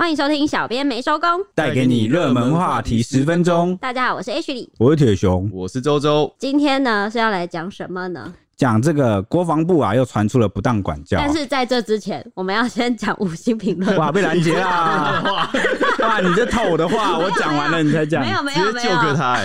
欢迎收听小编没收工，带给你热门话题十分钟。大家好，我是 H 李，我是铁熊，我是周周。今天呢是要来讲什么呢？讲这个国防部啊，又传出了不当管教。但是在这之前，我们要先讲五星评论。哇，被拦截啦！哇，你这套我的话，我讲完了你才讲。没有没有没有，就个他。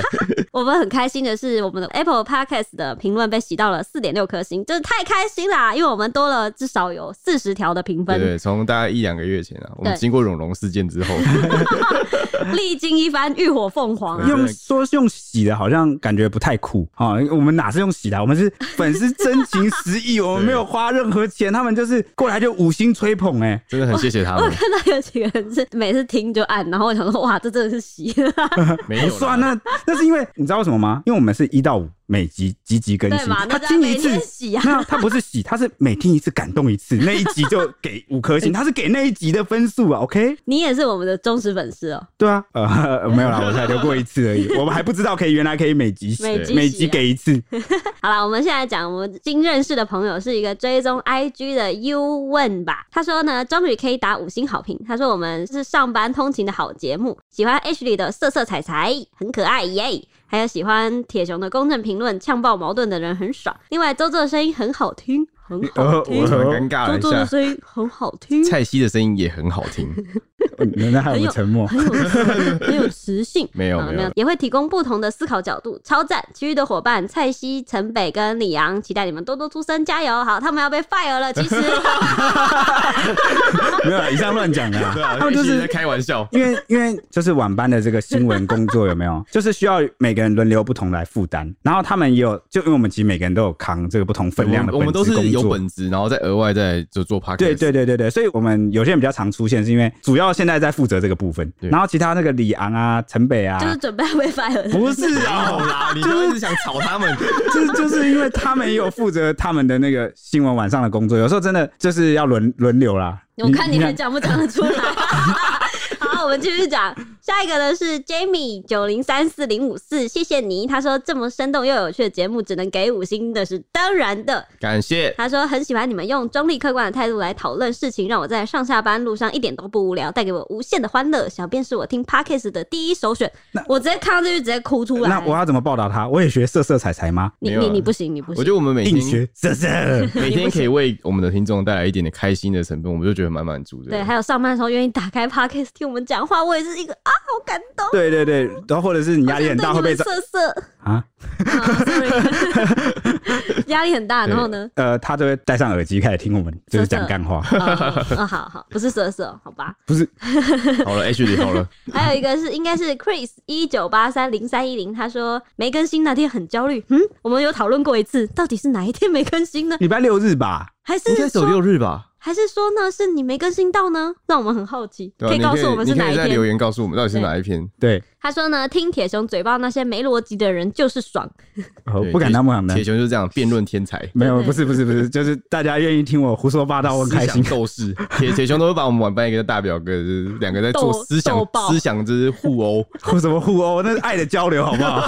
我们很开心的是，我们的 Apple Podcast 的评论被洗到了四点六颗星，真的太开心啦！因为我们多了至少有四十条的评分。对，从大概一两个月前啊，我们经过龙龙事件之后，历经一番浴火凤凰啊。用说用洗的，好像感觉不太酷啊。我们哪是用洗的？我们是粉丝。真情实意，我们没有花任何钱，他们就是过来就五星吹捧，哎，真的很谢谢他们。我看到有几个人是每次听就按，然后我想说，哇，这真的是洗了，没有算那那是因为你知道为什么吗？因为我们是一到五。每集集集更新，他听一次洗啊，没有，他不是洗，他是每听一次感动一次，那一集就给五颗星，他是给那一集的分数啊。OK，你也是我们的忠实粉丝哦。对啊，呃，没有啦，我才留过一次而已，我们还不知道可以原来可以每集洗，每集，每集给一次。好了，我们现在讲我们新认识的朋友是一个追踪 IG 的 U 问吧，他说呢，终于可以打五星好评，他说我们是上班通勤的好节目，喜欢 H 里的色色彩彩，很可爱耶。还有喜欢铁雄的公正评论，呛爆矛盾的人很爽。另外，周周的声音很好听，很好听。我很尴尬了一下。周周的声音很好听，蔡西的声音也很好听。那还有沉默，很有很有 磁性。没有没有，也会提供不同的思考角度，超赞。其余的伙伴蔡西、陈北跟李阳，期待你们多多出声，加油！好，他们要被 fire 了。其实 没有，以上乱讲的。他们就是在开玩笑。因为因为就是晚班的这个新闻工作有没有？就是需要每个人轮流不同来负担。然后他们也有，就因为我们其实每个人都有扛这个不同分量的工作，我们都是有本职，然后再额外再就做 podcast。对对对对对，所以我们有些人比较常出现，是因为主要现在在负责这个部分，然后其他那个李昂啊、陈北啊，就是准备要被 fire。不是啊，你就是想炒他们，就是就是因为他们也有负责他们的那个新闻晚上的工作，有时候真的就是要轮轮流啦。我看你们讲不讲得出来。好，我们继续讲。下一个呢是 Jamie 九零三四零五四，谢谢你。他说这么生动又有趣的节目，只能给五星的是当然的，感谢。他说很喜欢你们用中立客观的态度来讨论事情，让我在上下班路上一点都不无聊，带给我无限的欢乐。小编是我听 Podcast 的第一首选，我直接看到这句直接哭出来。那我要怎么报答他？我也学色色彩彩吗？你你你不行，你不行。我觉得我们每天学色色，每天可以为我们的听众带来一点点开心的成分，我们就觉得蛮满足的。对，还有上班的时候愿意打开 Podcast 听我们讲话，我也是一个啊，好感动。对对对，然后或者是你压力很大会被色色啊，压力很大，然后呢？呃，他就会戴上耳机开始听我们，就是讲干话。嗯，好好，不是色色，好吧？不是，好了，H 里好了。还有一个是，应该是 Chris 一九八三零三一零，他说没更新那天很焦虑。嗯，我们有讨论过一次，到底是哪一天没更新呢？礼拜六日吧，还是应该走六日吧？还是说呢，是你没更新到呢？让我们很好奇，可以告诉我们是哪一篇？留言告诉我们到底是哪一篇？对。他说呢，听铁熊嘴巴那些没逻辑的人就是爽，不敢当不敢当。铁熊就是这样辩论天才，没有，不是不是不是，就是大家愿意听我胡说八道，我很开心。斗士，铁铁熊都会把我们晚班一个大表哥，就是两个在做思想思想之互殴，互 什么互殴？那是爱的交流，好不好？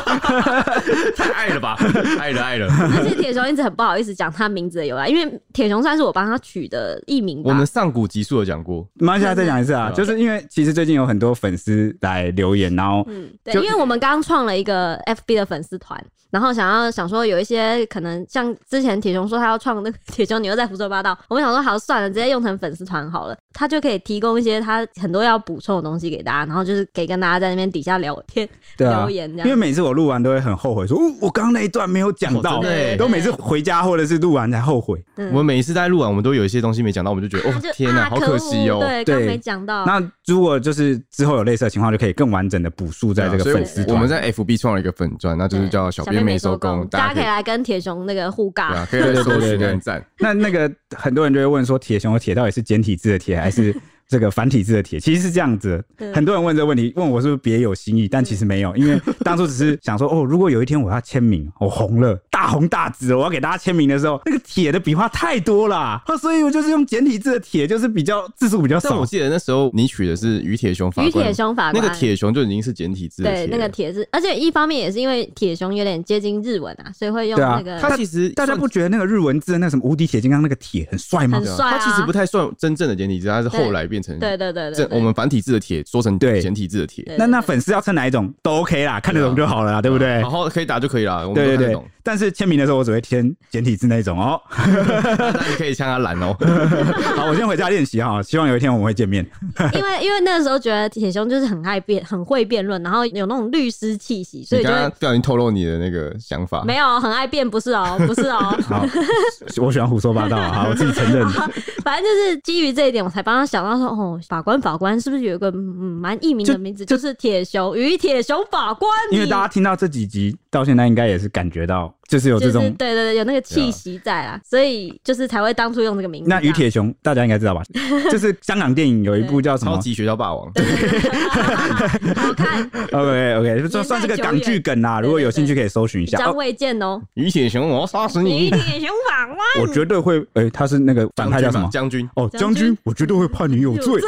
太爱了吧，爱了爱了。而且铁熊一直很不好意思讲他名字的由来，因为铁熊算是我帮他取的艺名。我们上古集数有讲过，马上现在再讲一次啊，就是因为其实最近有很多粉丝来留言，然后。嗯，对，因为我们刚创了一个 FB 的粉丝团，然后想要想说有一些可能像之前铁雄说他要创那个铁雄，你又在胡说八道，我们想说好算了，直接用成粉丝团好了，他就可以提供一些他很多要补充的东西给大家，然后就是可以跟大家在那边底下聊天、对啊、留言这样。因为每次我录完都会很后悔说，说、哦、我刚刚那一段没有讲到，对，都每次回家或者是录完才后悔。对我们每一次在录完，我们都有一些东西没讲到，我们就觉得哦天哪，好可惜哦，对，刚没讲到。那如果就是之后有类似的情况，就可以更完整的补述在这个粉丝。我们在 FB 创了一个粉钻，那就是叫小编没收工，大家可以来跟铁熊那个互尬，对对对对对，赞。那那个很多人就会问说，铁熊的铁到底是简体字的铁还是？这个繁体字的铁其实是这样子，很多人问这个问题，问我是不是别有心意，但其实没有，因为当初只是想说，哦，如果有一天我要签名，我红了，大红大紫，我要给大家签名的时候，那个铁的笔画太多了，所以我就是用简体字的铁，就是比较字数比较少。但我记得那时候你取的是于铁雄法官，于铁雄法官，那个铁雄就已经是简体字，对，那个铁字，而且一方面也是因为铁雄有点接近日文啊，所以会用那个。他其实大家不觉得那个日文字那个什么无敌铁金刚那个铁很帅吗？很帅啊。他其实不太算真正的简体字，他是后来变。变成对对对对，这我们繁体字的铁说成对简体字的铁。那那粉丝要称哪一种都 OK 啦，看得懂就好了啦，对不对？好好可以打就可以了，我们对对对。但是签名的时候我只会签简体字那种哦。那你可以向他拦哦。好，我先回家练习哈，希望有一天我们会见面。因为 因为那个时候觉得铁雄就是很爱辩，很会辩论，然后有那种律师气息，所以就不小心透露你的那个想法。没有，很爱辩，不是哦，不是哦。好，我喜欢胡说八道啊，好，我自己承认。反正就是基于这一点，我才帮他想到说，哦，法官法官是不是有一个嗯蛮艺名的名字，就，就是铁雄与铁雄法官。因为大家听到这几集到现在，应该也是感觉到。就是有这种，对对对，有那个气息在啊，所以就是才会当初用这个名字。那于铁雄大家应该知道吧？就是香港电影有一部叫什么《超级学校霸王》，好看。OK OK，就算是个港剧梗啦，如果有兴趣可以搜寻一下。张卫健哦，于铁雄，我要杀死你！于铁雄法官，我绝对会。哎，他是那个反派叫什么？将军哦，将军，我绝对会判你有罪。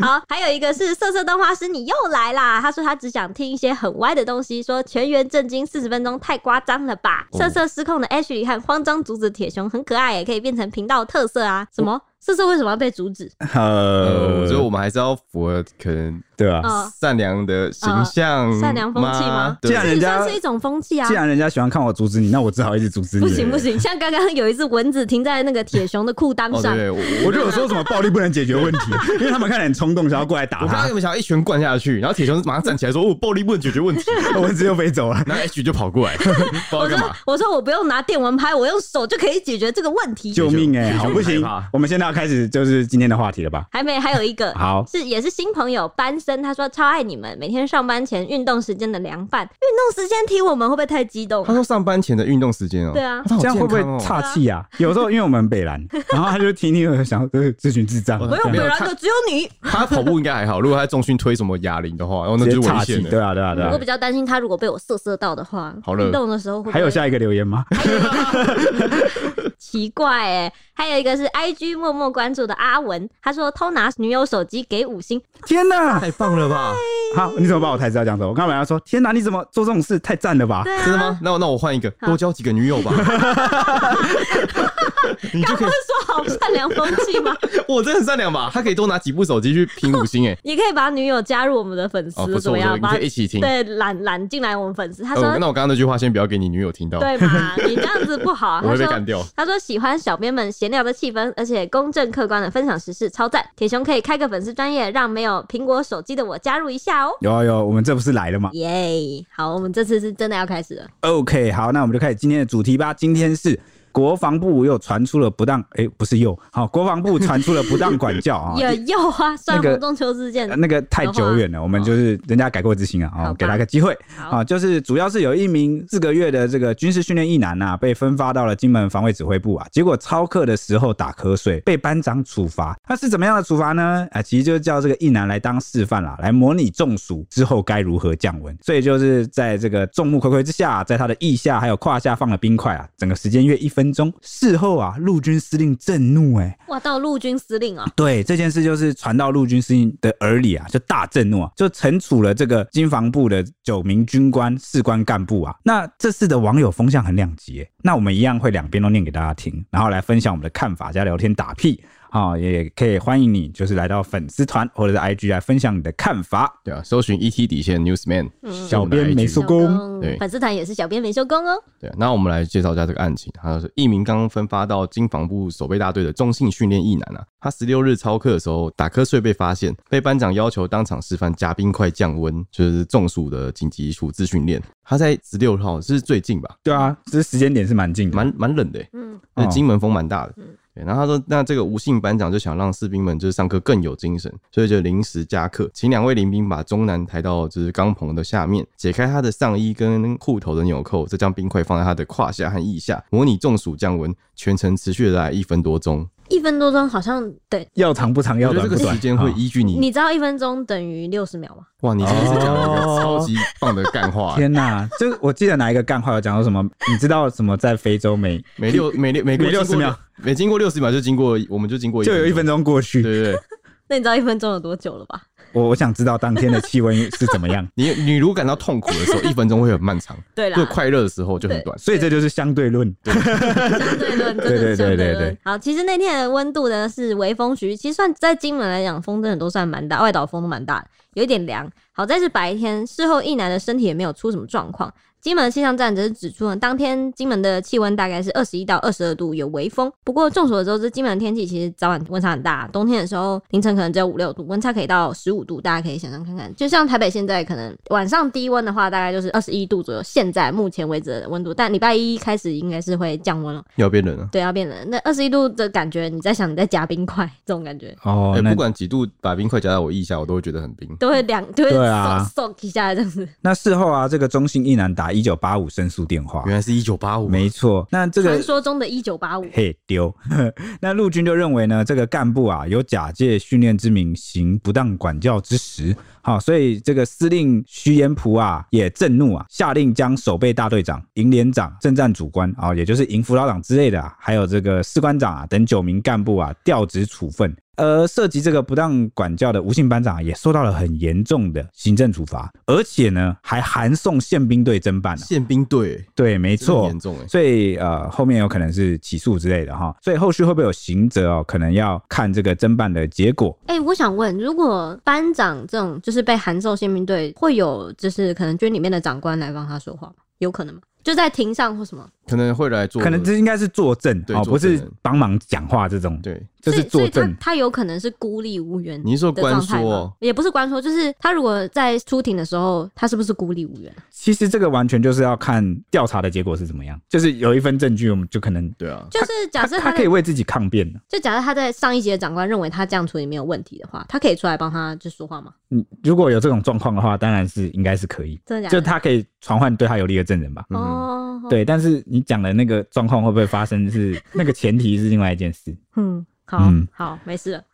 好，还有一个是色色动画师，你又来啦。他说他只想听一些很歪的东西，说全员。震惊四十分钟太夸张了吧！色色失控的 Ashley 和慌张阻止铁熊很可爱，也可以变成频道特色啊！什么？色色为什么要被阻止？呃，我觉得我们还是要符合可能。对啊，善良的形象，善良风气吗？既然人家是一种风气啊，既然人家喜欢看我阻止你，那我只好一直阻止你。不行不行，像刚刚有一只蚊子停在那个铁熊的裤裆上，对，我就有说什么暴力不能解决问题，因为他们看起来很冲动，想要过来打他。我刚刚有没有想要一拳灌下去？然后铁熊马上站起来说：“哦，暴力不能解决问题。”蚊子又飞走了，然后 H 就跑过来，我说：“我说我不用拿电蚊拍，我用手就可以解决这个问题。”救命哎！好不行，我们现在要开始就是今天的话题了吧？还没，还有一个好是也是新朋友班森，他说超爱你。们每天上班前运动时间的凉拌，运动时间提我们会不会太激动？他说上班前的运动时间哦，对啊，这样会不会岔气啊？有时候因为我们北蓝，然后他就听听想呃这群智障，没有北蓝的只有你。他跑步应该还好，如果他重训推什么哑铃的话，然后那就危险了。对啊对啊对啊。我比较担心他如果被我瑟瑟到的话，好运动的时候会。还有下一个留言吗？奇怪哎，还有一个是 IG 默默关注的阿文，他说偷拿女友手机给五星，天哪，太棒了吧！好，你怎么把我台词要讲走？我刚本来说，天哪，你怎么做这种事？太赞了吧！真的吗？那我那我换一个，多交几个女友吧。你就可以说好善良风气吗？我真的很善良吧？他可以多拿几部手机去评五星哎。也可以把女友加入我们的粉丝，怎么样？你可以一起听。对，揽揽进来我们粉丝。他说，那我刚刚那句话先不要给你女友听到，对嘛？你这样子不好。我会被干掉。他说喜欢小编们闲聊的气氛，而且公正客观的分享时事，超赞。铁雄可以开个粉丝专业，让没有苹果手机的我加入一下哦。有啊有，我们这不是来了吗？耶！好，我们这次是真的要开始了。OK，好，那我们就开始今天的主题吧。今天是。国防部又传出了不当，哎、欸，不是又好，国防部传出了不当管教 啊，有又啊，算洪仲丘事件，那个太久远了，我们就是人家改过自新啊，啊，给他个机会。啊，就是主要是有一名四个月的这个军事训练役男啊，被分发到了金门防卫指挥部啊，结果操课的时候打瞌睡，被班长处罚，他是怎么样的处罚呢？啊，其实就是叫这个役男来当示范啦，来模拟中暑之后该如何降温，所以就是在这个众目睽睽之下，在他的腋下还有胯下放了冰块啊，整个时间约一分。分钟事后啊，陆军司令震怒哎、欸，哇，到陆军司令啊，对这件事就是传到陆军司令的耳里啊，就大震怒啊，就惩处了这个军防部的九名军官、士官干部啊。那这次的网友风向很两极哎，那我们一样会两边都念给大家听，然后来分享我们的看法加聊天打屁。好，也可以欢迎你，就是来到粉丝团或者是 IG 来分享你的看法。对啊，搜寻 ET 底线 Newsman，小编没收工。对，粉丝团也是小编没收工哦。对，那我们来介绍一下这个案情。他是一名刚分发到经防部守备大队的中性训练役男啊，他十六日操课的时候打瞌睡被发现，被班长要求当场示范加冰块降温，就是中暑的紧急处置训练。他在十六号是最近吧？对啊，这时间点是蛮近的，蛮蛮冷的。嗯，那金门风蛮大的。嗯。然后他说：“那这个吴姓班长就想让士兵们就是上课更有精神，所以就临时加课，请两位领兵把中南抬到就是钢棚的下面，解开他的上衣跟裤头的纽扣，再将冰块放在他的胯下和腋下，模拟中暑降温，全程持续了大概一分多钟。一分多钟好像等，要长不长，要短不短，这个时间会依据你。你知道一分钟等于六十秒吗？哇，你真的是讲了一个超级棒的干话！天哪，就我记得哪一个干话有讲到什么？你知道什么？在非洲每每六 每六每六十秒。”每经过六十秒就经过，我们就经过，就有一分钟过去。对对对。那你知道一分钟有多久了吧？我我想知道当天的气温是怎么样。你你如果感到痛苦的时候，一分钟会很漫长；对啦，就快乐的时候就很短。所以这就是相对论。相对论，对对对对对。好，其实那天的温度呢是微风徐，其实算在金门来讲，风真的都算蛮大，外岛风都蛮大的，有一点凉。好在是白天，事后一男的身体也没有出什么状况。金门气象站则是指出呢，当天金门的气温大概是二十一到二十二度，有微风。不过众所周知，金门的天气其实早晚温差很大，冬天的时候凌晨可能只有五六度，温差可以到十五度，大家可以想象看看。就像台北现在可能晚上低温的话，大概就是二十一度左右，现在目前为止的温度。但礼拜一开始应该是会降温了，要变冷了。对，要变冷。那二十一度的感觉，你在想你在夹冰块这种感觉哦、欸，不管几度，把冰块夹在我腋下，我都会觉得很冰，都会凉，都会对啊，嗖一下这样子。那事后啊，这个中信一男打一九八五申诉电话，原来是一九八五，没错。那这个传说中的一九八五，嘿丢。那陆军就认为呢，这个干部啊有假借训练之名行不当管教之实，好，所以这个司令徐延璞啊也震怒啊，下令将守备大队长、营连长、政战主官啊，也就是营副老长之类的啊，还有这个士官长啊等九名干部啊调职处分。而涉及这个不当管教的吴姓班长也受到了很严重的行政处罚，而且呢还函送宪兵队侦办了。宪兵队，对，没错，严重哎。所以呃，后面有可能是起诉之类的哈。所以后续会不会有刑责哦？可能要看这个侦办的结果。哎、欸，我想问，如果班长这种就是被函送宪兵队，会有就是可能军里面的长官来帮他说话吗？有可能吗？就在庭上或什么？可能会来做，可能这应该是作证哦，不是帮忙讲话这种。对，就是作证。他他有可能是孤立无援。你是说关说？也不是关说，就是他如果在出庭的时候，他是不是孤立无援？其实这个完全就是要看调查的结果是怎么样。就是有一份证据，我们就可能对啊。就是假设他可以为自己抗辩的。就假设他在上一级的长官认为他这样处理没有问题的话，他可以出来帮他就说话吗？嗯，如果有这种状况的话，当然是应该是可以。真的假的？就他可以传唤对他有利的证人吧。哦。对，但是你讲的那个状况会不会发生？是那个前提是另外一件事。嗯，好，嗯，好，没事了。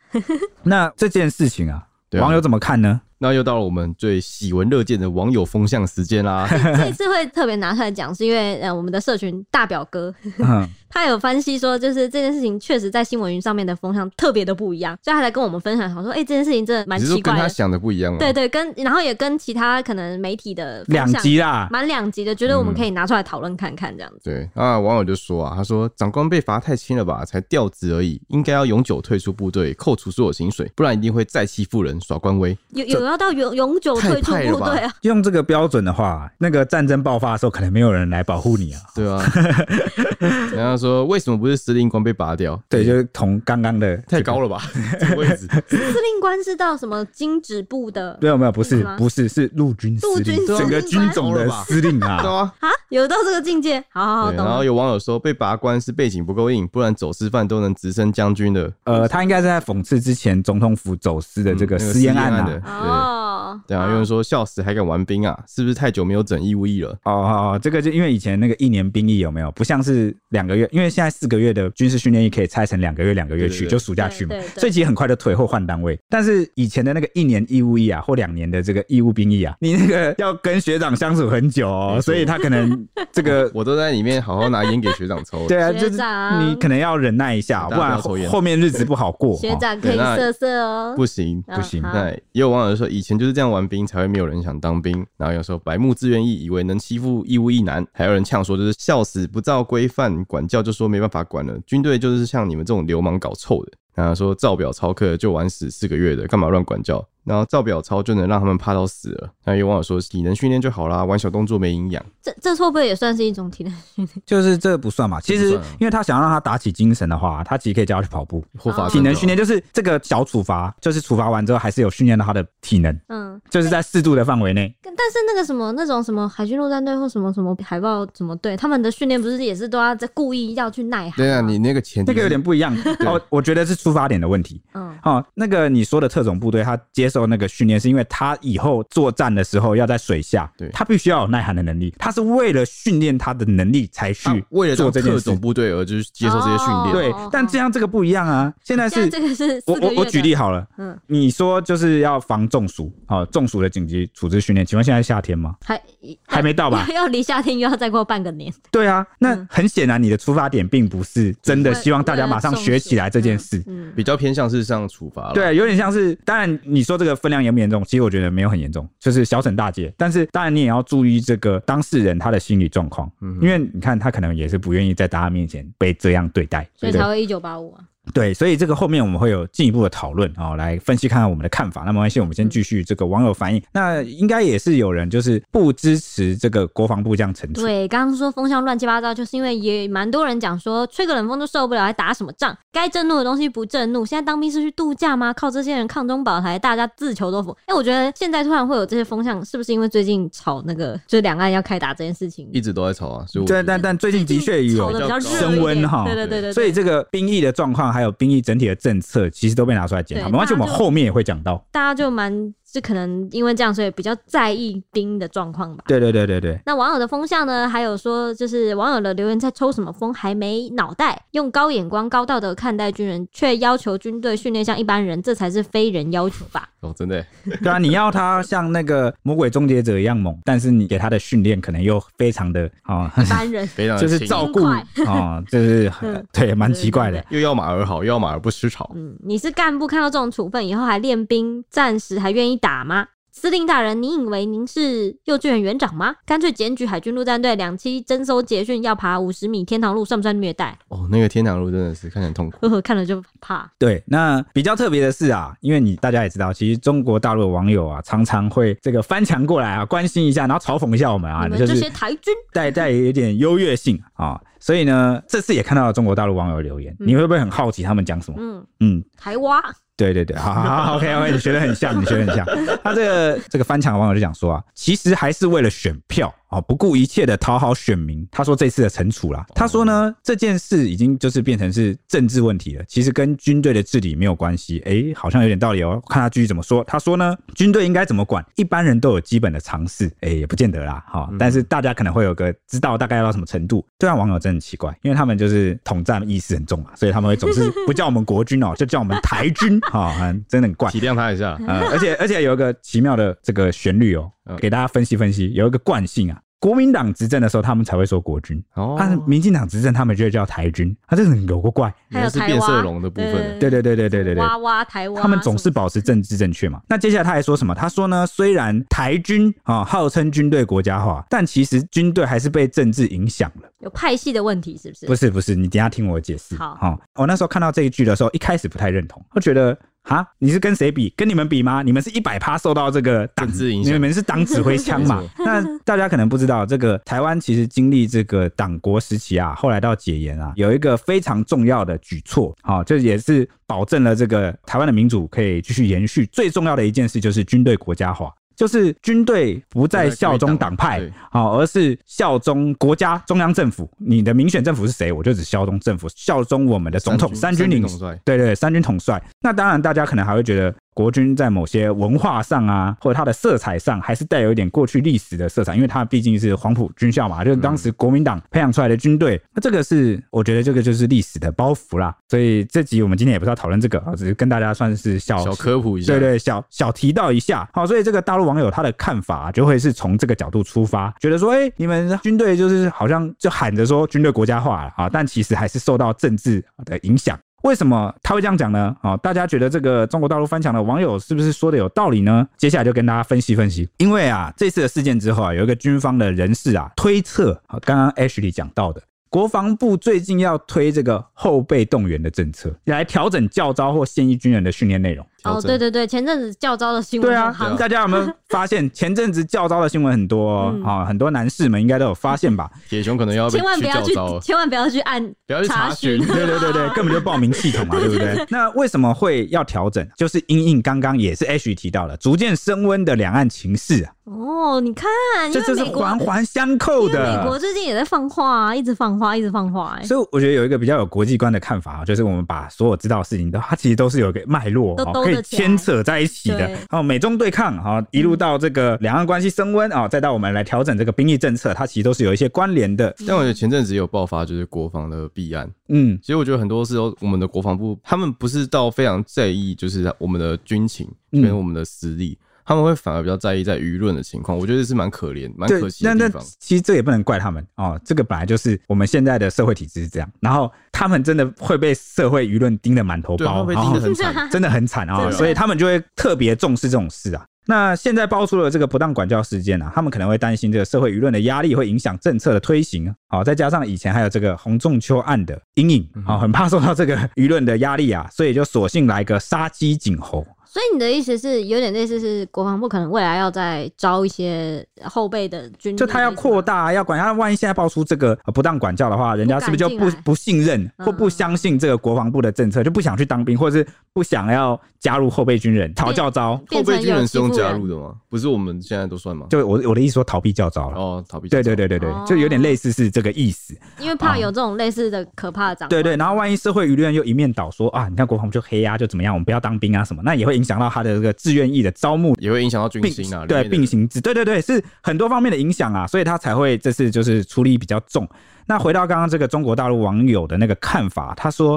那这件事情啊，对啊，网友怎么看呢？那又到了我们最喜闻乐见的网友风向时间啦。这一次会特别拿出来讲，是因为呃，我们的社群大表哥，嗯、他有分析说，就是这件事情确实在新闻云上面的风向特别的不一样，所以他来跟我们分享，他说，哎、欸，这件事情真的蛮奇怪的，跟他想的不一样啊。对，对对，跟然后也跟其他可能媒体的两极啦，蛮两极的，觉得我们可以拿出来讨论看看这样子。嗯、对啊，网友就说啊，他说长官被罚太轻了吧，才调职而已，应该要永久退出部队，扣除所有薪水，不然一定会再欺负人，耍官威。有有要到永永。久退出部队啊！用这个标准的话，那个战争爆发的时候，可能没有人来保护你啊。对啊，然后说为什么不是司令官被拔掉？对，就是同刚刚的太高了吧？这个位置，司令官是到什么经指部的？没有没有，不是不是是陆军司令，整个军种的司令啊。对啊，啊，有到这个境界，好好好。然后有网友说被拔官是背景不够硬，不然走私犯都能直升将军的。呃，他应该是在讽刺之前总统府走私的这个私烟案的。哦，对啊，有人说笑死。还敢玩兵啊？是不是太久没有整义务役了？哦哦哦，这个就因为以前那个一年兵役有没有？不像是两个月，因为现在四个月的军事训练役可以拆成两个月两个月去，就暑假去嘛，所以其实很快就退或换单位。但是以前的那个一年义务役啊，或两年的这个义务兵役啊，你那个要跟学长相处很久哦，所以他可能这个 我都在里面好好拿烟给学长抽。对啊，就是你可能要忍耐一下，不然后面日子不好过。学长可以色色哦，不行不行。那也有网友说，以前就是这样玩兵，才会没有人想当兵。然后有时候白目自愿意，以为能欺负义务一男，还有人呛说就是笑死，不照规范管教就说没办法管了，军队就是像你们这种流氓搞臭的。然后说照表操课就玩死四个月的，干嘛乱管教？然后照表操就能让他们怕到死了。那有网友说体能训练就好啦，玩小动作没营养。这这会不会也算是一种体能训练？就是这不算嘛。其实因为他想让他打起精神的话，他其实可以叫他去跑步。体能训练就是这个小处罚，就是处罚完之后还是有训练到他的体能。嗯，就是在适度的范围内。但是那个什么那种什么海军陆战队或什么什么海豹什么队，他们的训练不是也是都要在故意要去耐寒？对啊，你那个前提那个有点不一样。哦，我觉得是出发点的问题。嗯，哦，那个你说的特种部队，他接受那个训练是因为他以后作战的时候要在水下，对，他必须要有耐寒的能力。他是为了训练他的能力才去为了做这件特种部队而就是接受这些训练。对，但这样这个不一样啊。现在是这个是我我我举例好了，嗯，你说就是要防中暑，好，中暑的紧急处置训练，请问现在夏天吗？还还没到吧？要离夏天又要再过半个年。对啊，那很显然你的出发点并不是真的希望大家马上学起来这件事，比较偏向是这样处罚了。对，有点像是，当然你说这这个分量严不严重？其实我觉得没有很严重，就是小惩大戒。但是当然你也要注意这个当事人他的心理状况，嗯，因为你看他可能也是不愿意在大家面前被这样对待，所以才会一九八五啊。对，所以这个后面我们会有进一步的讨论啊，来分析看看我们的看法。那没关系，我们先继续这个网友反应。嗯、那应该也是有人就是不支持这个国防部这样惩处。对，刚刚说风向乱七八糟，就是因为也蛮多人讲说吹个冷风都受不了，还打什么仗？该震怒的东西不震怒。现在当兵是去度假吗？靠这些人抗中保台，大家自求多福。哎，我觉得现在突然会有这些风向，是不是因为最近吵那个，就是两岸要开打这件事情，一直都在吵啊？所以对，但但最近的确有升温哈。对对对对。所以这个兵役的状况，还有兵役整体的。政策其实都被拿出来检讨，没关系，我们后面也会讲到。大家就蛮。是可能因为这样，所以比较在意兵的状况吧。对对对对对。那网友的风向呢？还有说，就是网友的留言在抽什么风？还没脑袋，用高眼光、高道德看待军人，却要求军队训练像一般人，这才是非人要求吧？哦，真的。对啊，你要他像那个魔鬼终结者一样猛，但是你给他的训练可能又非常的啊，一般人，非常就是照顾啊，就是 对，蛮奇怪的。又要马儿好，又要马儿不吃草。嗯，你是干部，看到这种处分以后还练兵，暂时还愿意打吗？司令大人，你以为您是幼稚园园长吗？干脆检举海军陆战队两栖征收捷训要爬五十米天堂路，算不算虐待？哦，那个天堂路真的是看起来痛苦，呵呵，看了就怕。对，那比较特别的是啊，因为你大家也知道，其实中国大陆的网友啊，常常会这个翻墙过来啊，关心一下，然后嘲讽一下我们啊，你们这些台军带带有点优越性啊。所以呢，这次也看到了中国大陆网友留言，嗯、你会不会很好奇他们讲什么？嗯嗯，台湾。对对对，好好好，OK OK，你学得很像，你学得很像。他这个这个翻墙的网友就讲说啊，其实还是为了选票。啊，不顾一切的讨好选民。他说这次的惩处啦，他说呢，这件事已经就是变成是政治问题了，其实跟军队的治理没有关系。哎，好像有点道理哦。看他继续怎么说。他说呢，军队应该怎么管，一般人都有基本的常识。哎，也不见得啦。哈，但是大家可能会有个知道大概要到什么程度。对岸网友真的很奇怪，因为他们就是统战意识很重嘛，所以他们会总是 不叫我们国军哦，就叫我们台军。哈，真的很怪。体谅他一下。呃，而且而且有一个奇妙的这个旋律哦。给大家分析分析，有一个惯性啊，国民党执政的时候，他们才会说国军；哦，但是民进党执政，他们就会叫台军。他这个有个怪，还有是变色龙的部分。对对对对对对对，哇哇台湾，他们总是保持政治正确嘛。那接下来他还说什么？他说呢，虽然台军啊号称军队国家化，但其实军队还是被政治影响了。有派系的问题是不是？不是不是，你等一下听我解释。好，好，我那时候看到这一句的时候，一开始不太认同，我觉得。哈，你是跟谁比？跟你们比吗？你们是一百趴受到这个党治影响，你们是党指挥枪嘛？那大家可能不知道，这个台湾其实经历这个党国时期啊，后来到解严啊，有一个非常重要的举措，好，这也是保证了这个台湾的民主可以继续延续。最重要的一件事就是军队国家化。就是军队不再效忠党派，好，而是效忠国家中央政府。你的民选政府是谁，我就只效忠政府，效忠我们的总统三军领统帅。对对，三军统帅。那当然，大家可能还会觉得。国军在某些文化上啊，或者它的色彩上，还是带有一点过去历史的色彩，因为它毕竟是黄埔军校嘛，就是当时国民党培养出来的军队。那这个是我觉得这个就是历史的包袱啦。所以这集我们今天也不是要讨论这个啊，只是跟大家算是小小科普一下，对对，小小提到一下。好，所以这个大陆网友他的看法就会是从这个角度出发，觉得说，哎，你们军队就是好像就喊着说军队国家化了啊，但其实还是受到政治的影响。为什么他会这样讲呢？啊，大家觉得这个中国大陆翻墙的网友是不是说的有道理呢？接下来就跟大家分析分析。因为啊，这次的事件之后啊，有一个军方的人士啊推测，啊，刚刚 Ashley 讲到的。国防部最近要推这个后备动员的政策，来调整教招或现役军人的训练内容。哦，对对对，前阵子教招的新闻。对啊，大家有没有发现前阵子教招的新闻很多啊、哦嗯？很多男士们应该都有发现吧？铁熊可能要千万不要去，千万不要去按，不要去查询。对对对对，根本就报名系统嘛，对不对？那为什么会要调整？就是因应刚刚也是 H 提到了逐渐升温的两岸情势啊。哦，你看，这就是环环相扣的。美国最近也在放话，一直放话，一直放话。所以我觉得有一个比较有国际观的看法啊，就是我们把所有知道的事情都，它其实都是有一个脉络，可以牵扯在一起的。哦，美中对抗，哈，一路到这个两岸关系升温啊，再到我们来调整这个兵役政策，它其实都是有一些关联的。但我觉得前阵子有爆发，就是国防的弊案。嗯，其实我觉得很多时候我们的国防部他们不是到非常在意，就是我们的军情跟我们的实力。他们会反而比较在意在舆论的情况。我觉得是蛮可怜、蛮可惜的地方。那那其实这也不能怪他们哦，这个本来就是我们现在的社会体制是这样。然后他们真的会被社会舆论盯得满头包，真的很惨啊、哦！所以他们就会特别重视这种事啊。那现在爆出了这个不当管教事件啊，他们可能会担心这个社会舆论的压力会影响政策的推行，好，再加上以前还有这个洪仲秋案的阴影，好，很怕受到这个舆论的压力啊，所以就索性来个杀鸡儆猴。所以你的意思是有点类似是国防部可能未来要再招一些后备的军，就他要扩大，要管他。万一现在爆出这个不当管教的话，人家是不是就不不信任或不相信这个国防部的政策，就不想去当兵，或者是不想要加入后备军人逃教招？后备军人是用加入的吗？不是我们现在都算吗？就我我的意思说逃避教招了。哦，逃避。对对对对对，就有点类似是这个意思。因为怕有这种类似的可怕的长官。对对，然后万一社会舆论又一面倒说啊，你看国防部就黑啊，就怎么样，我们不要当兵啊什么，那也会影响到他的这个。志愿役的招募也会影响到军心啊，对，并行制，对对对，是很多方面的影响啊，所以他才会这次就是处理比较重。那回到刚刚这个中国大陆网友的那个看法，他说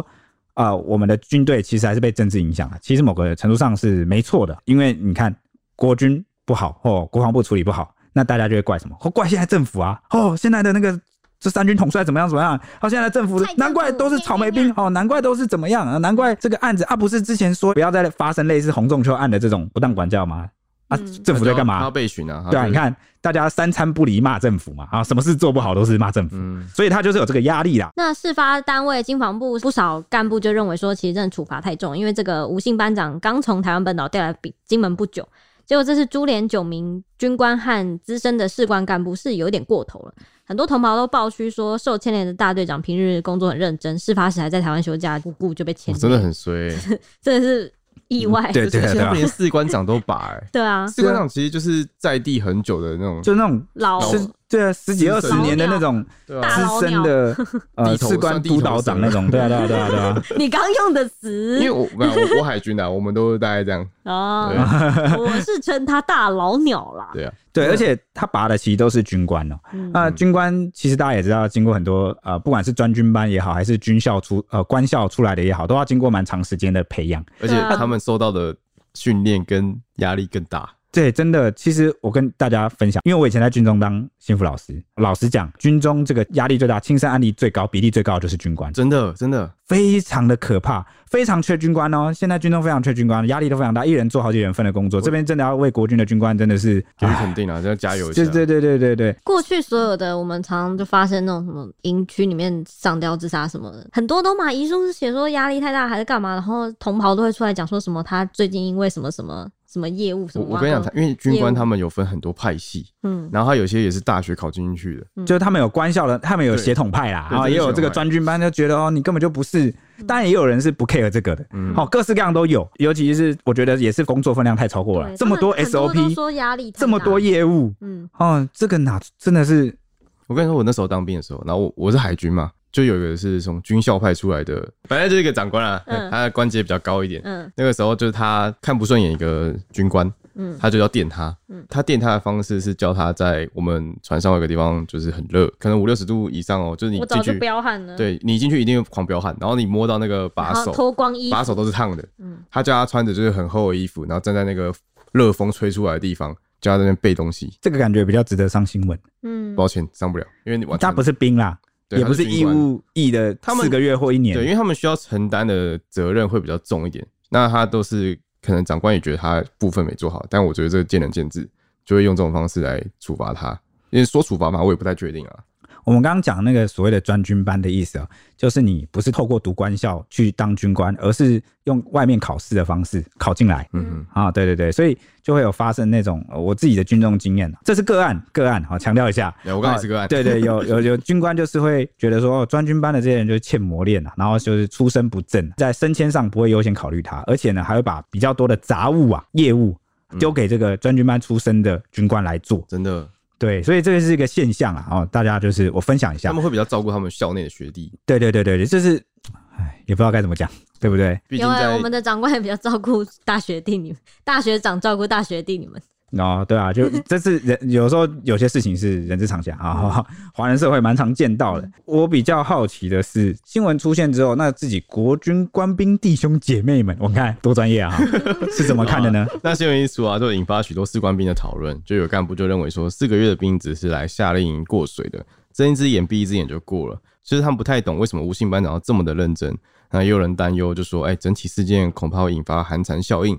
啊、呃，我们的军队其实还是被政治影响了，其实某个程度上是没错的，因为你看国军不好或国防部处理不好，那大家就会怪什么？或怪现在政府啊？哦，现在的那个。这三军统帅怎么样？怎么样？他，现在的政府难怪都是草莓兵哦，难怪都是怎么样啊？难怪这个案子啊，不是之前说不要再发生类似洪仲丘案的这种不当管教吗？啊，政府在干嘛？他备询啊，对啊，你看大家三餐不离骂政府嘛，啊，什么事做不好都是骂政府，所以他就是有这个压力啦。那事发单位经防部不少干部就认为说，其实真的处罚太重，因为这个吴姓班长刚从台湾本岛调来金门不久。结果这是株连九名军官和资深的士官干部，是有一点过头了。很多同袍都爆虚说，受牵连的大队长平日工作很认真，事发时还在台湾休假，不顾就被牵连，真的很衰，真的是。意外，嗯、对对 对，连士官长都把哎，对啊，士官长其实就是在地很久的那种，就那种老十对啊十几二十年的那种资深的 呃士官督导长那种，对啊对啊对啊对啊。你刚用的词，因为我我海军的，我们都大概这样 哦。我是称他大老鸟啦。对啊。对，而且他拔的其实都是军官哦、喔。那、嗯、军官其实大家也知道，经过很多呃，不管是专军班也好，还是军校出呃官校出来的也好，都要经过蛮长时间的培养，而且他们受到的训练跟压力更大。对，真的，其实我跟大家分享，因为我以前在军中当心辅老师，老实讲，军中这个压力最大、轻生案例最高、比例最高的就是军官，真的，真的非常的可怕，非常缺军官哦。现在军中非常缺军官，压力都非常大，一人做好几人份的工作。这边真的要为国军的军官真的是给肯定啊，要加油一下。对对对对对对。过去所有的我们常常就发生那种什么营区里面上吊自杀什么的，很多都嘛遗书是写说压力太大还是干嘛，然后同袍都会出来讲说什么他最近因为什么什么。什么业务什么？我跟你讲，因为军官他们有分很多派系，嗯，然后他有些也是大学考进去的，嗯、就是他们有官校的，他们有血统派啦，然后也有这个专军班，就觉得哦，你根本就不是。当然也有人是不 care 这个的，嗯，好，各式各样都有，尤其是我觉得也是工作分量太超过了，这么多 SOP，说压力，这么多业务，嗯，哦，这个哪真的是？我跟你说，我那时候当兵的时候，然后我我是海军嘛。就有一个是从军校派出来的，反正就是一个长官啊，嗯、他的官阶比较高一点。嗯，那个时候就是他看不顺眼一个军官，嗯，他就要电他。嗯，他电他的方式是叫他在我们船上有个地方就是很热，可能五六十度以上哦、喔，就是你进去飙汗了。对，你进去一定会狂飙汗，然后你摸到那个把手，脱光衣服，把手都是烫的。嗯，他叫他穿着就是很厚的衣服，然后站在那个热风吹出来的地方，叫他在那边背东西。这个感觉比较值得上新闻。嗯，抱歉上不了，因为你他不是兵啦。也不是义务役的，他们四个月或一年，对，因为他们需要承担的责任会比较重一点。那他都是可能长官也觉得他部分没做好，但我觉得这个见仁见智，就会用这种方式来处罚他。因为说处罚嘛，我也不太确定啊。我们刚刚讲那个所谓的专军班的意思啊，就是你不是透过读官校去当军官，而是用外面考试的方式考进来。嗯啊，对对对，所以就会有发生那种我自己的军中经验，这是个案个案，好强调一下。我刚才是个案。对对，有 有有军官就是会觉得说，专军班的这些人就是欠磨练啊，然后就是出身不正，在升迁上不会优先考虑他，而且呢还会把比较多的杂物啊业务丢给这个专军班出身的军官来做，真的。对，所以这个是一个现象啊，哦，大家就是我分享一下，他们会比较照顾他们校内的学弟。对对对对对，就是，哎，也不知道该怎么讲，对不对？因为我们的长官也比较照顾大学弟你们，大学长照顾大学弟你们。哦，对啊，就这是人有时候有些事情是人之常情啊，华人社会蛮常见到的。我比较好奇的是，新闻出现之后，那自己国军官兵弟兄姐妹们，我看多专业啊，是怎么看的呢？那新闻一出啊，就引发许多士官兵的讨论，就有干部就认为说，四个月的兵只是来夏令营过水的，睁一只眼闭一只眼就过了。其实他们不太懂为什么吴姓班长要这么的认真。那也有人担忧，就说，哎、欸，整体事件恐怕会引发寒蝉效应。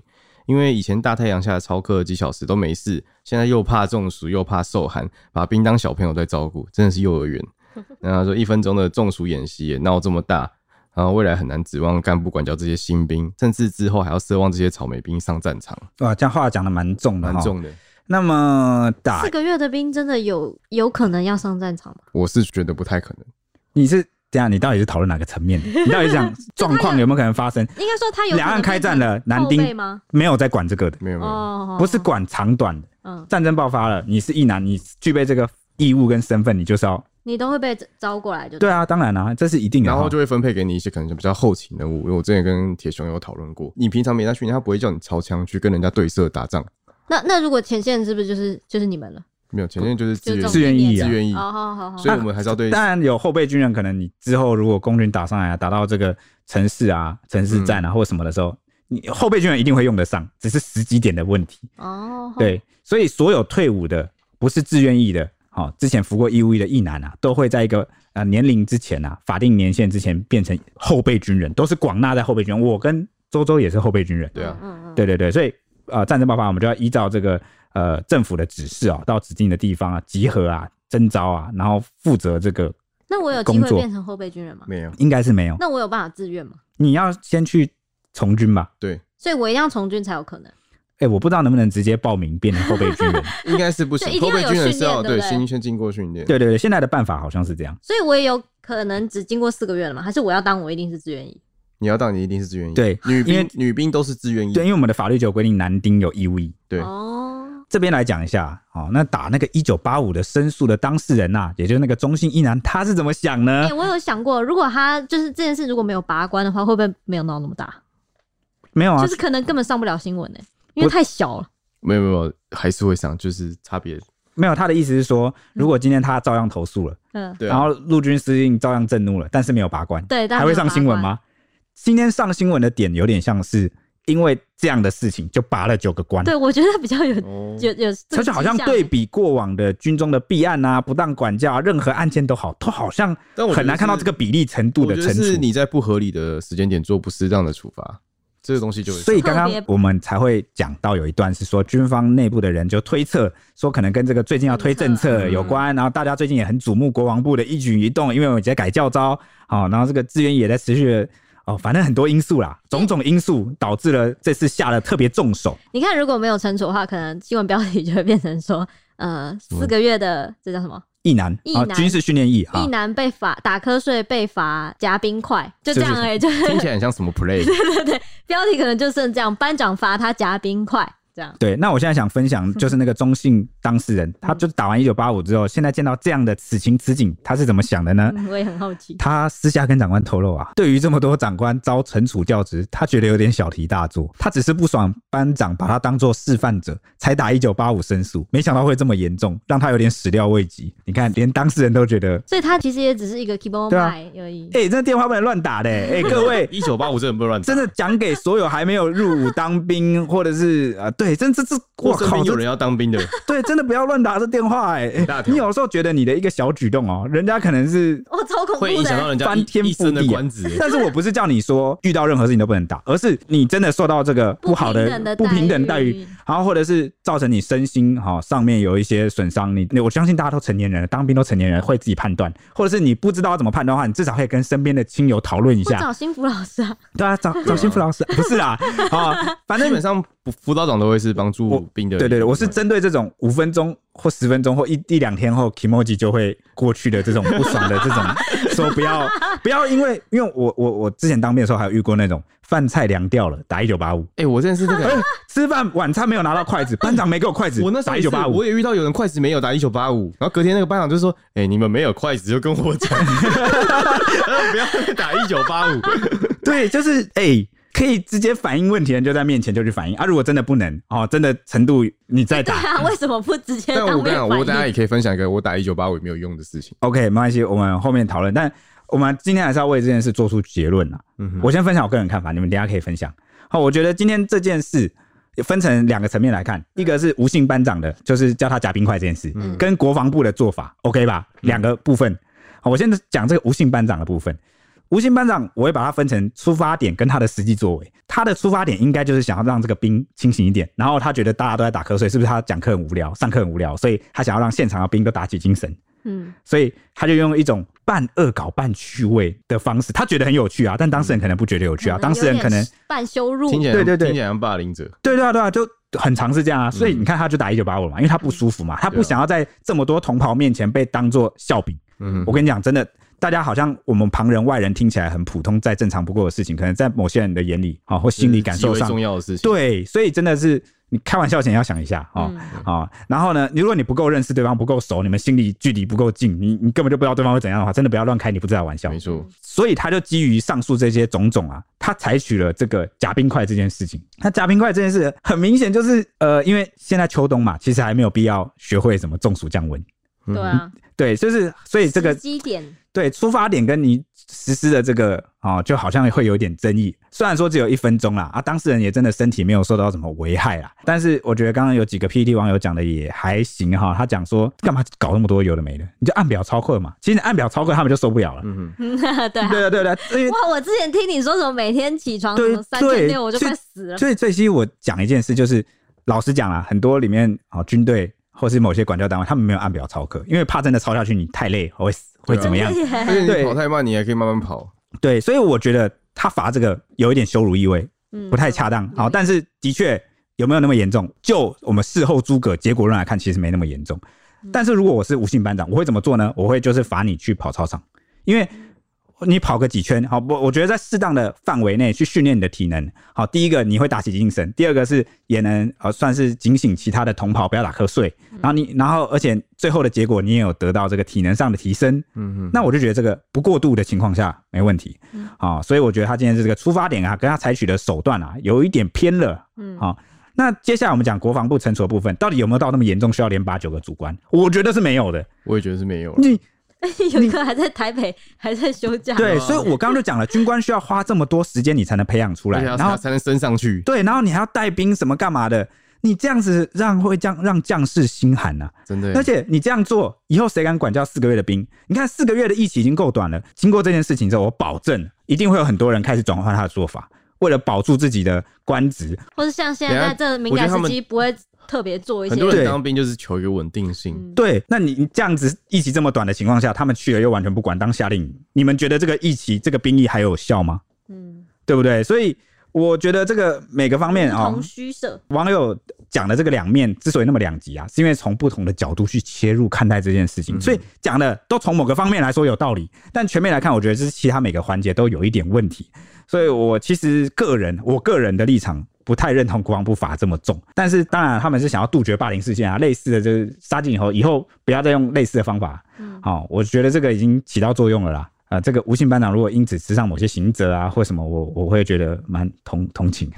因为以前大太阳下操课几小时都没事，现在又怕中暑又怕受寒，把兵当小朋友在照顾，真的是幼儿园。然后说一分钟的中暑演习也闹这么大，然后未来很难指望干部管教这些新兵，甚至之后还要奢望这些草莓兵上战场。哇，这样话讲的蛮重的，蛮重的。那么打四个月的兵真的有有可能要上战场吗？我是觉得不太可能。你是？这样，你到底是讨论哪个层面？你到底讲 状况有没有可能发生？应该说他有两岸开战了，男丁没有在管这个的，没有没有，不是管长短的。嗯，战争爆发了，你是一男，你具备这个义务跟身份，你就是要，你都会被招过来就对。对啊，当然啦，这是一定的。然后就会分配给你一些可能就比较后勤任务。因为我之前跟铁雄有讨论过，你平常没在训练，他不会叫你操枪去跟人家对射打仗。那那如果前线是不是就是就是你们了？没有，前面就是自愿自愿役，自愿役。好好好，所以我们还是要对。当然有后备军人，可能你之后如果共军打上来啊，打到这个城市啊、城市战啊或什么的时候，你后备军人一定会用得上，只是时机点的问题。哦，对，所以所有退伍的不是自愿役的，好，之前服过义务役的役男啊，都会在一个呃年龄之前啊，法定年限之前变成后备军人，都是广纳在后备军人。我跟周周也是后备军人。对啊，对对对，所以呃战争爆发，我们就要依照这个。呃，政府的指示啊，到指定的地方啊，集合啊，征召啊，然后负责这个。那我有机会变成后备军人吗？没有，应该是没有。那我有办法自愿吗？你要先去从军吧。对。所以我一定要从军才有可能。哎、欸，我不知道能不能直接报名变成后备军人，应该是不行。后备军人是要对先先经过训练。对对对，现在的办法好像是这样。所以我也有可能只经过四个月了吗？还是我要当我一定是自愿役？你要当你一定是自愿役。对，女兵女兵都是自愿役。对，因为我们的法律就有规定，男丁有义务役。对。哦。这边来讲一下，哦，那打那个一九八五的申诉的当事人呐、啊，也就是那个中信一男，他是怎么想呢？哎、欸，我有想过，如果他就是这件事如果没有拔关的话，会不会没有闹那么大？没有啊，就是可能根本上不了新闻呢，因为太小了。没有没有，还是会上，就是差别没有。他的意思是说，如果今天他照样投诉了，嗯，然后陆军司令照样震怒了，但是没有拔关，对，还会上新闻吗？今天上新闻的点有点像是。因为这样的事情就拔了九个官，对，我觉得比较有有有，而且好像对比过往的军中的弊案啊、不当管教、啊，任何案件都好，都好像很难看到这个比例程度的惩处。是你在不合理的时间点做不适当的处罚，这个东西就会。所以刚刚我们才会讲到有一段是说，军方内部的人就推测说，可能跟这个最近要推政策有关，然后大家最近也很瞩目国防部的一举一动，因为我们在改教招，好，然后这个资源也在持续的。哦，反正很多因素啦，种种因素导致了这次下了特别重手。你看，如果没有惩处的话，可能新闻标题就会变成说，呃，四个月的这叫什么？一男，役男军事训练役，役男被罚打瞌睡，被罚夹冰块，就这样而已，就听起来很像什么 play？对对对，标题可能就剩这样，班长罚他夹冰块。这样对，那我现在想分享就是那个中信当事人，他就打完一九八五之后，现在见到这样的此情此景，他是怎么想的呢？我也很好奇。他私下跟长官透露啊，对于这么多长官遭惩处教职，他觉得有点小题大做。他只是不爽班长把他当做示范者，才打一九八五申诉，没想到会这么严重，让他有点始料未及。你看，连当事人都觉得，所以他其实也只是一个 keep on 牌而已。哎、欸，这电话不能乱打的、欸。哎、欸，各位，一九八五真的不能乱打，真的讲给所有还没有入伍当兵或者是啊。对，真这这，我靠，有人要当兵的，对，真的不要乱打这电话哎、欸！你有时候觉得你的一个小举动哦、喔，人家可能是哦，超恐怖的，会影响到人家翻天覆地的官职。但是我不是叫你说遇到任何事情都不能打，而是你真的受到这个不好的不平等待遇，然后或者是造成你身心哈上面有一些损伤，你我相信大家都成年人了，当兵都成年人会自己判断，或者是你不知道怎么判断的话，你至少可以跟身边的亲友讨论一下。找心福老师啊？对啊，找找心福老师，不是啦 啊，反正基本上辅导长都会是帮助病的。对对对，我是。针对这种五分钟或十分钟或一一两天后 kimoji 就会过去的这种不爽的这种，说不要不要，因为因为我我我之前当兵的时候还有遇过那种饭菜凉掉了打一九八五，哎，我认识这个、欸、吃饭晚餐没有拿到筷子，班长没给我筷子，我那打一九八五，我也遇到有人筷子没有打一九八五，然后隔天那个班长就说，哎、欸，你们没有筷子就跟我讲，不要打一九八五，对，就是哎。欸可以直接反映问题的人就在面前就去反映啊。如果真的不能哦，真的程度你再打。对啊，为什么不直接？但我跟你讲，我等下也可以分享一个我打一九八五也没有用的事情。OK，没关系，我们后面讨论。但我们今天还是要为这件事做出结论啊。嗯，我先分享我个人看法，你们等下可以分享。好，我觉得今天这件事。分成两个层面来看，一个是吴姓班长的，就是叫他夹冰块这件事，嗯、跟国防部的做法，OK 吧？两个部分，好，我先讲这个吴姓班长的部分。吴姓班长，我会把它分成出发点跟他的实际作为。他的出发点应该就是想要让这个兵清醒一点，然后他觉得大家都在打瞌睡，是不是他讲课很无聊，上课很无聊，所以他想要让现场的兵都打起精神。嗯，所以他就用一种半恶搞半趣味的方式，他觉得很有趣啊，但当事人可能不觉得有趣啊，当事人可能半羞辱，听起来对对对，听起来像霸凌者，对对啊对啊，就很常是这样啊，所以你看他就打一九八五嘛，因为他不舒服嘛，他不想要在这么多同袍面前被当做笑柄。嗯，我跟你讲，真的，大家好像我们旁人外人听起来很普通、再正常不过的事情，可能在某些人的眼里啊或心理感受上重要的事情，对，所以真的是。你开玩笑前要想一下啊啊、嗯哦！然后呢，如果你不够认识对方，不够熟，你们心里距离不够近，你你根本就不知道对方会怎样的话，真的不要乱开你不知道的玩笑。没错。所以他就基于上述这些种种啊，他采取了这个夹冰块这件事情。那夹冰块这件事很明显就是呃，因为现在秋冬嘛，其实还没有必要学会什么中暑降温。对啊。对，就是所以这个基点对出发点跟你实施的这个啊、哦，就好像会有点争议。虽然说只有一分钟啦，啊，当事人也真的身体没有受到什么危害啦，但是我觉得刚刚有几个 PTT 网友讲的也还行哈。他讲说干嘛搞那么多有的没的，你就按表操课嘛。其实你按表操课他们就受不了了。嗯嗯，对啊对对对对。哇，我之前听你说什么每天起床什么三千六，我就快死了。所以最近我讲一件事，就是老实讲啦，很多里面啊军队。或是某些管教单位，他们没有按表操课，因为怕真的操下去你太累会死会怎么样？而且你跑太慢，你还可以慢慢跑。对，所以我觉得他罚这个有一点羞辱意味，不太恰当。好，但是的确有没有那么严重？就我们事后诸葛结果论来看，其实没那么严重。但是如果我是吴姓班长，我会怎么做呢？我会就是罚你去跑操场，因为。你跑个几圈，好，我我觉得在适当的范围内去训练你的体能，好，第一个你会打起精神，第二个是也能呃算是警醒其他的同袍不要打瞌睡，然后你然后而且最后的结果你也有得到这个体能上的提升，嗯嗯，那我就觉得这个不过度的情况下没问题，好，所以我觉得他今天这个出发点啊，跟他采取的手段啊有一点偏了，嗯，好，那接下来我们讲国防部惩处的部分，到底有没有到那么严重需要连八九个主官？我觉得是没有的，我也觉得是没有。你。有一个还在台北，还在休假。对，所以我刚刚就讲了，军官需要花这么多时间，你才能培养出来，然后才能升上去。对，然后你还要带兵什么干嘛的？你这样子让会将让将士心寒呐，真的。而且你这样做，以后谁敢管教四个月的兵？你看四个月的疫情已经够短了，经过这件事情之后，我保证一定会有很多人开始转换他的做法，为了保住自己的官职，或是像现在这敏感时期不会。特别做一些，很多人当兵就是求一个稳定性。对，对，那你这样子役期这么短的情况下，他们去了又完全不管当夏令营，你们觉得这个役期这个兵役还有效吗？嗯，对不对？所以我觉得这个每个方面啊，同虚设。网友讲的这个两面之所以那么两极啊，是因为从不同的角度去切入看待这件事情，所以讲的都从某个方面来说有道理，但全面来看，我觉得这是其他每个环节都有一点问题。所以我其实个人，我个人的立场。不太认同国防部罚这么重，但是当然他们是想要杜绝霸凌事件啊，类似的就是杀进以后，以后不要再用类似的方法。嗯，好，我觉得这个已经起到作用了啦。啊，这个吴姓班长如果因此吃上某些刑责啊，或什么，我我会觉得蛮同同情。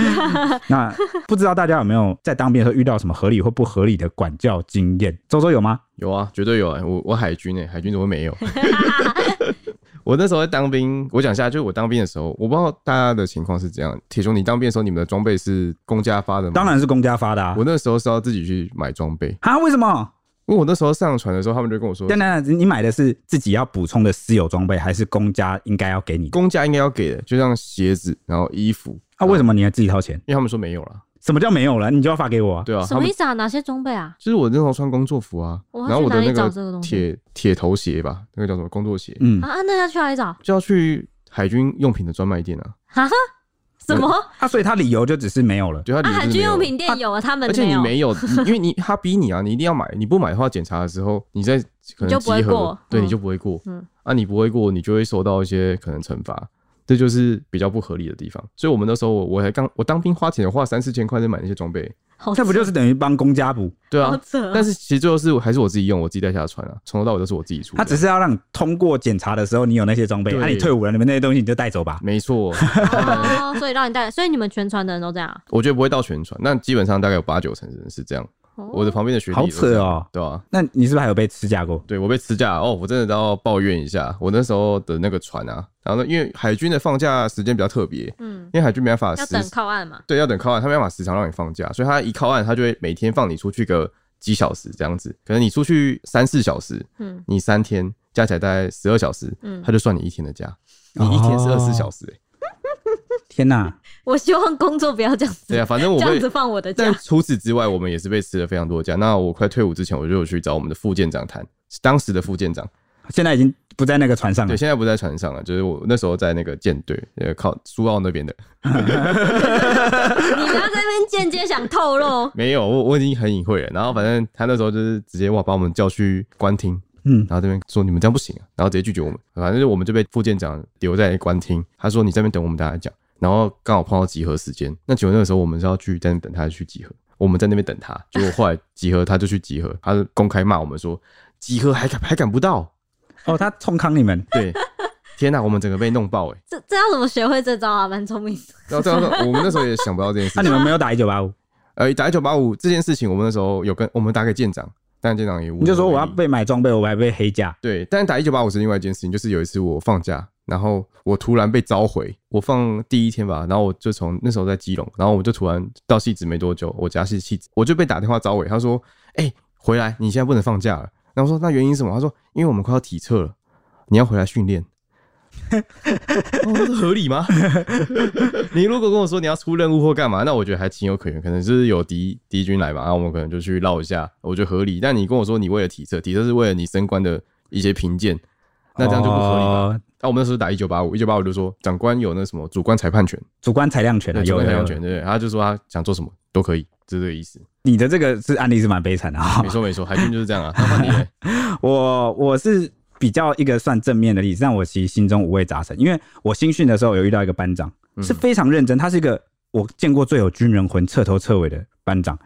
那不知道大家有没有在当兵的时候遇到什么合理或不合理的管教经验？周周有吗？有啊，绝对有啊。我我海军诶、欸，海军怎么会没有？我那时候在当兵，我讲一下，就是我当兵的时候，我不知道大家的情况是怎样。铁雄，你当兵的时候，你们的装备是公家发的吗？当然是公家发的啊。我那时候是要自己去买装备啊？为什么？因为我那时候上船的时候，他们就跟我说：“等等，你买的是自己要补充的私有装备，还是公家应该要给你？公家应该要给的，就像鞋子，然后衣服。那、啊、为什么你要自己掏钱？因为他们说没有了。”什么叫没有了？你就要发给我啊？对啊，什么意思啊？哪些装备啊？就是我那时候穿工作服啊，然后我的那个铁铁头鞋吧，那个叫什么工作鞋？嗯啊，那要去哪里找？就要去海军用品的专卖店啊。哈？什么？啊，所以他理由就只是没有了。对，他海军用品店有啊，他们而且你没有，因为你他逼你啊，你一定要买，你不买的话，检查的时候你在可能集合，对，你就不会过。嗯，啊，你不会过，你就会受到一些可能惩罚。这就是比较不合理的地方，所以我们那时候我我还刚我当兵花钱花三四千块在买那些装备，那不就是等于帮公家补？对啊，但是其实最后是还是我自己用，我自己带下船啊，从头到尾都是我自己出。他只是要让你通过检查的时候，你有那些装备，那你退伍了，你们那些东西你就带走吧。没错，所以让你带，所以你们全船的人都这样？我觉得不会到全船，那基本上大概有八九成人是这样。我的旁边的学弟好扯哦，对吧？那你是不是还有被吃架过？对，我被吃架哦，我真的都要抱怨一下。我那时候的那个船啊，然后呢，因为海军的放假时间比较特别，嗯，因为海军没办法要等靠岸嘛，对，要等靠岸，他没办法时常让你放假，所以他一靠岸，他就会每天放你出去个几小时这样子。可能你出去三四小时，嗯，你三天加起来大概十二小时，嗯，他就算你一天的假，你一天是二十四小时，欸，天哪！我希望工作不要这样子。对啊，反正我这样子放我的假。但除此之外，我们也是被吃了非常多的假。那我快退伍之前，我就有去找我们的副舰长谈，当时的副舰长，现在已经不在那个船上了。对，现在不在船上了，就是我那时候在那个舰队，呃，靠苏澳那边的。你不要在那边间接想透露。没有，我我已经很隐晦了。然后反正他那时候就是直接哇把我们叫去官厅，嗯，然后这边说你们这样不行啊，然后直接拒绝我们。反正就我们就被副舰长留在官厅，他说你这边等我们大家讲。然后刚好碰到集合时间，那结果那个时候我们是要去在那等他去集合，我们在那边等他，结果后来集合他就去集合，他就公开骂我们说集合还赶还赶不到，哦，他冲康你们，对，天哪，我们整个被弄爆哎，这这要怎么学会这招啊？蛮聪明的，然后这样我们那时候也想不到这件事，那你们没有打一九八五？呃，打一九八五这件事情，我们那时候有跟我们打给舰长，但舰长也，你就说我要被买装备，我还被黑价，对，但是打一九八五是另外一件事情，就是有一次我放假。然后我突然被召回，我放第一天吧，然后我就从那时候在基隆，然后我就突然到汐止没多久，我家是汐止，我就被打电话召回，他说：“哎、回来，你现在不能放假了。”然后我说：“那原因什么？”他说：“因为我们快要体测了，你要回来训练。”哦，这合理吗？你如果跟我说你要出任务或干嘛，那我觉得还情有可原，可能就是有敌敌军来嘛，然后我们可能就去绕一下，我觉得合理。但你跟我说你为了体测，体测是为了你升官的一些评鉴，那这样就不合理了。那、啊、我们那时候打一九八五，一九八五就说长官有那什么主观裁判权、主观裁量权的，有裁量权，对对，他就说他想做什么都可以，是这个意思。你的这个是案例是蛮悲惨的啊，没错没错，海军就是这样啊。那你我我是比较一个算正面的例子，但我其实心中五味杂陈，因为我新训的时候有遇到一个班长是非常认真，他是一个我见过最有军人魂、彻头彻尾的班长，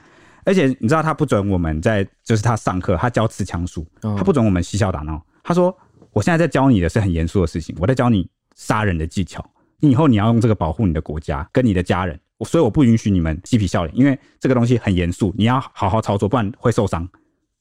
而且你知道他不准我们在就是他上课，他教刺枪术，他不准我们嬉笑打闹，他说。我现在在教你的是很严肃的事情，我在教你杀人的技巧。你以后你要用这个保护你的国家跟你的家人，我所以我不允许你们嬉皮笑脸，因为这个东西很严肃，你要好好操作，不然会受伤，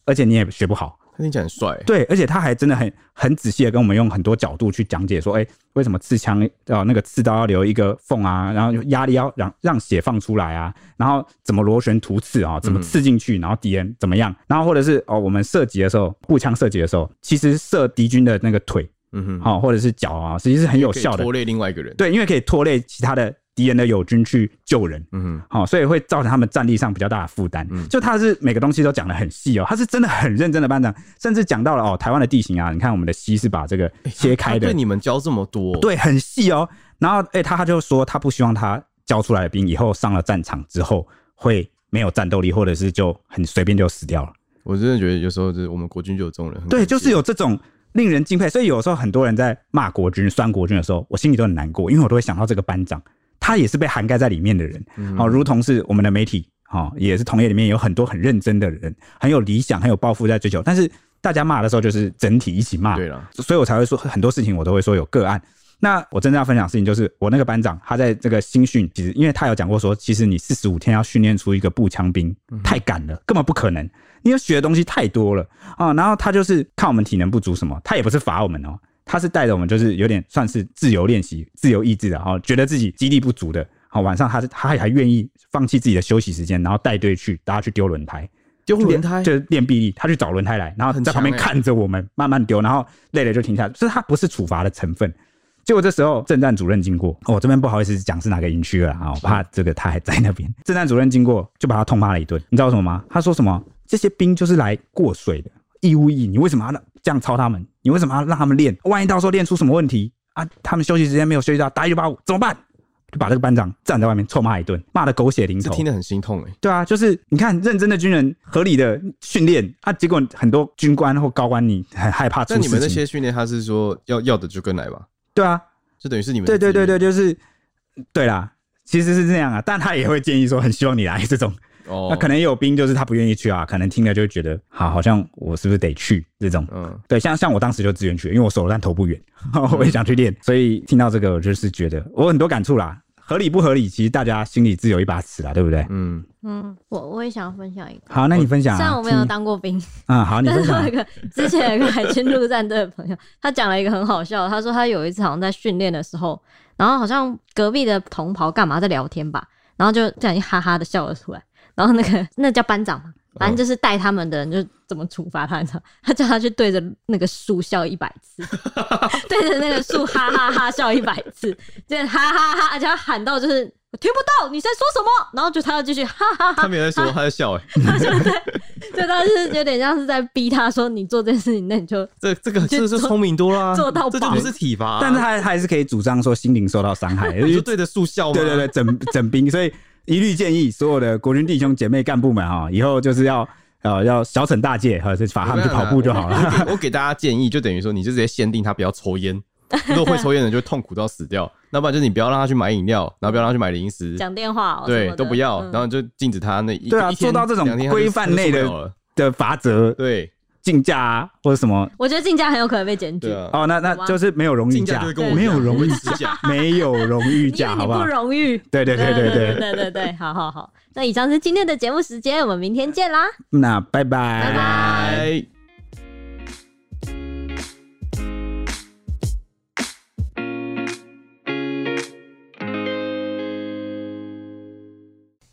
而且你也学不好。听起来很帅，对，而且他还真的很很仔细的跟我们用很多角度去讲解说，哎，为什么刺枪呃那个刺刀要留一个缝啊，然后压力要让让血放出来啊，然后怎么螺旋突刺啊，怎么刺进去，然后敌人怎么样，然后或者是哦我们射击的时候，步枪射击的时候，其实射敌军的那个腿，嗯哼，好或者是脚啊，实际是很有效的，拖累另外一个人，对，因为可以拖累其他的。敌人的友军去救人，嗯，好，所以会造成他们战力上比较大的负担。嗯，就他是每个东西都讲的很细哦，他是真的很认真的班长，甚至讲到了哦，台湾的地形啊，你看我们的溪是把这个切开的。对，你们教这么多，对，很细哦。然后，哎，他他就说他不希望他教出来的兵以后上了战场之后会没有战斗力，或者是就很随便就死掉了。我真的觉得有时候就是我们国军就有这种人，对，就是有这种令人敬佩。所以有时候很多人在骂国军、酸国军的时候，我心里都很难过，因为我都会想到这个班长。他也是被涵盖在里面的人，好，如同是我们的媒体，好，也是同业里面有很多很认真的人，很有理想，很有抱负在追求。但是大家骂的时候，就是整体一起骂，对了，所以我才会说很多事情，我都会说有个案。那我真正要分享的事情，就是我那个班长，他在这个新训，其实因为他有讲过说，其实你四十五天要训练出一个步枪兵，太赶了，根本不可能，因为学的东西太多了啊。然后他就是看我们体能不足什么，他也不是罚我们哦。他是带着我们，就是有点算是自由练习、自由意志的，然后觉得自己肌力不足的，好晚上他是他还愿意放弃自己的休息时间，然后带队去大家去丢轮胎，丢轮胎就是练臂力，他去找轮胎来，然后在旁边看着我们慢慢丢，然后累了就停下来，所以他不是处罚的成分。结果这时候政战主任经过，我、哦、这边不好意思讲是哪个营区了啊，我怕这个他还在那边。政战主任经过就把他痛骂了一顿，你知道什么吗？他说什么？这些兵就是来过水的。义务役，你为什么要这样操他们？你为什么要让他们练？万一到时候练出什么问题啊？他们休息时间没有休息到，打一九八五怎么办？就把这个班长站在外面臭骂一顿，骂的狗血淋头，听得很心痛哎。对啊，就是你看认真的军人合理的训练啊，结果很多军官或高官你很害怕。那你们那些训练，他是说要要的就跟来吧？对啊，就等于是你们对对对对，就是对啦，其实是这样啊，但他也会建议说，很希望你来这种。哦，那可能也有兵就是他不愿意去啊，可能听了就觉得，好，好像我是不是得去这种。嗯，对，像像我当时就自愿去，因为我手但投不远，我也想去练，所以听到这个，我就是觉得我很多感触啦。合理不合理，其实大家心里自有一把尺啦，对不对？嗯嗯，我我也想要分享一个。好，那你分享、啊。虽然我没有当过兵，嗯，好，你分享。但是有一个之前有一个海军陆战队的朋友，他讲了一个很好笑的。他说他有一次好像在训练的时候，然后好像隔壁的同袍干嘛在聊天吧，然后就这样一哈哈的笑了出来。然后那个 那叫班长嘛，反正就是带他们的人就怎么处罚他，你知道？他叫他去对着那个树笑一百次，对着那个树哈哈哈笑一百次，就哈哈哈，而且他喊到就是。我听不到你在说什么，然后就他要继续哈哈哈。他没在说，他在笑哎。他就对，就他是有点像是在逼他说，你做这件事情，那你就这这个是不是聪明多了，做到这就不是体罚，但是他还是可以主张说心灵受到伤害，就对着树笑。对对对，整整兵，所以一律建议所有的国军弟兄姐妹干部们哈，以后就是要呃要小惩大戒，哈，就罚他们去跑步就好了。我给大家建议，就等于说，你就直接限定他不要抽烟。如果会抽烟的人就痛苦到死掉，那不然就是你不要让他去买饮料，然后不要让他去买零食、讲电话，对，都不要，然后就禁止他那一对啊，做到这种规范内的的罚则，对，竞价啊或者什么，我觉得竞价很有可能被检举。哦，那那就是没有荣誉价，没有荣誉价，没有荣誉价，好不好？不荣誉，对对对对对对对对，好好好。那以上是今天的节目时间，我们明天见啦。那拜拜拜拜。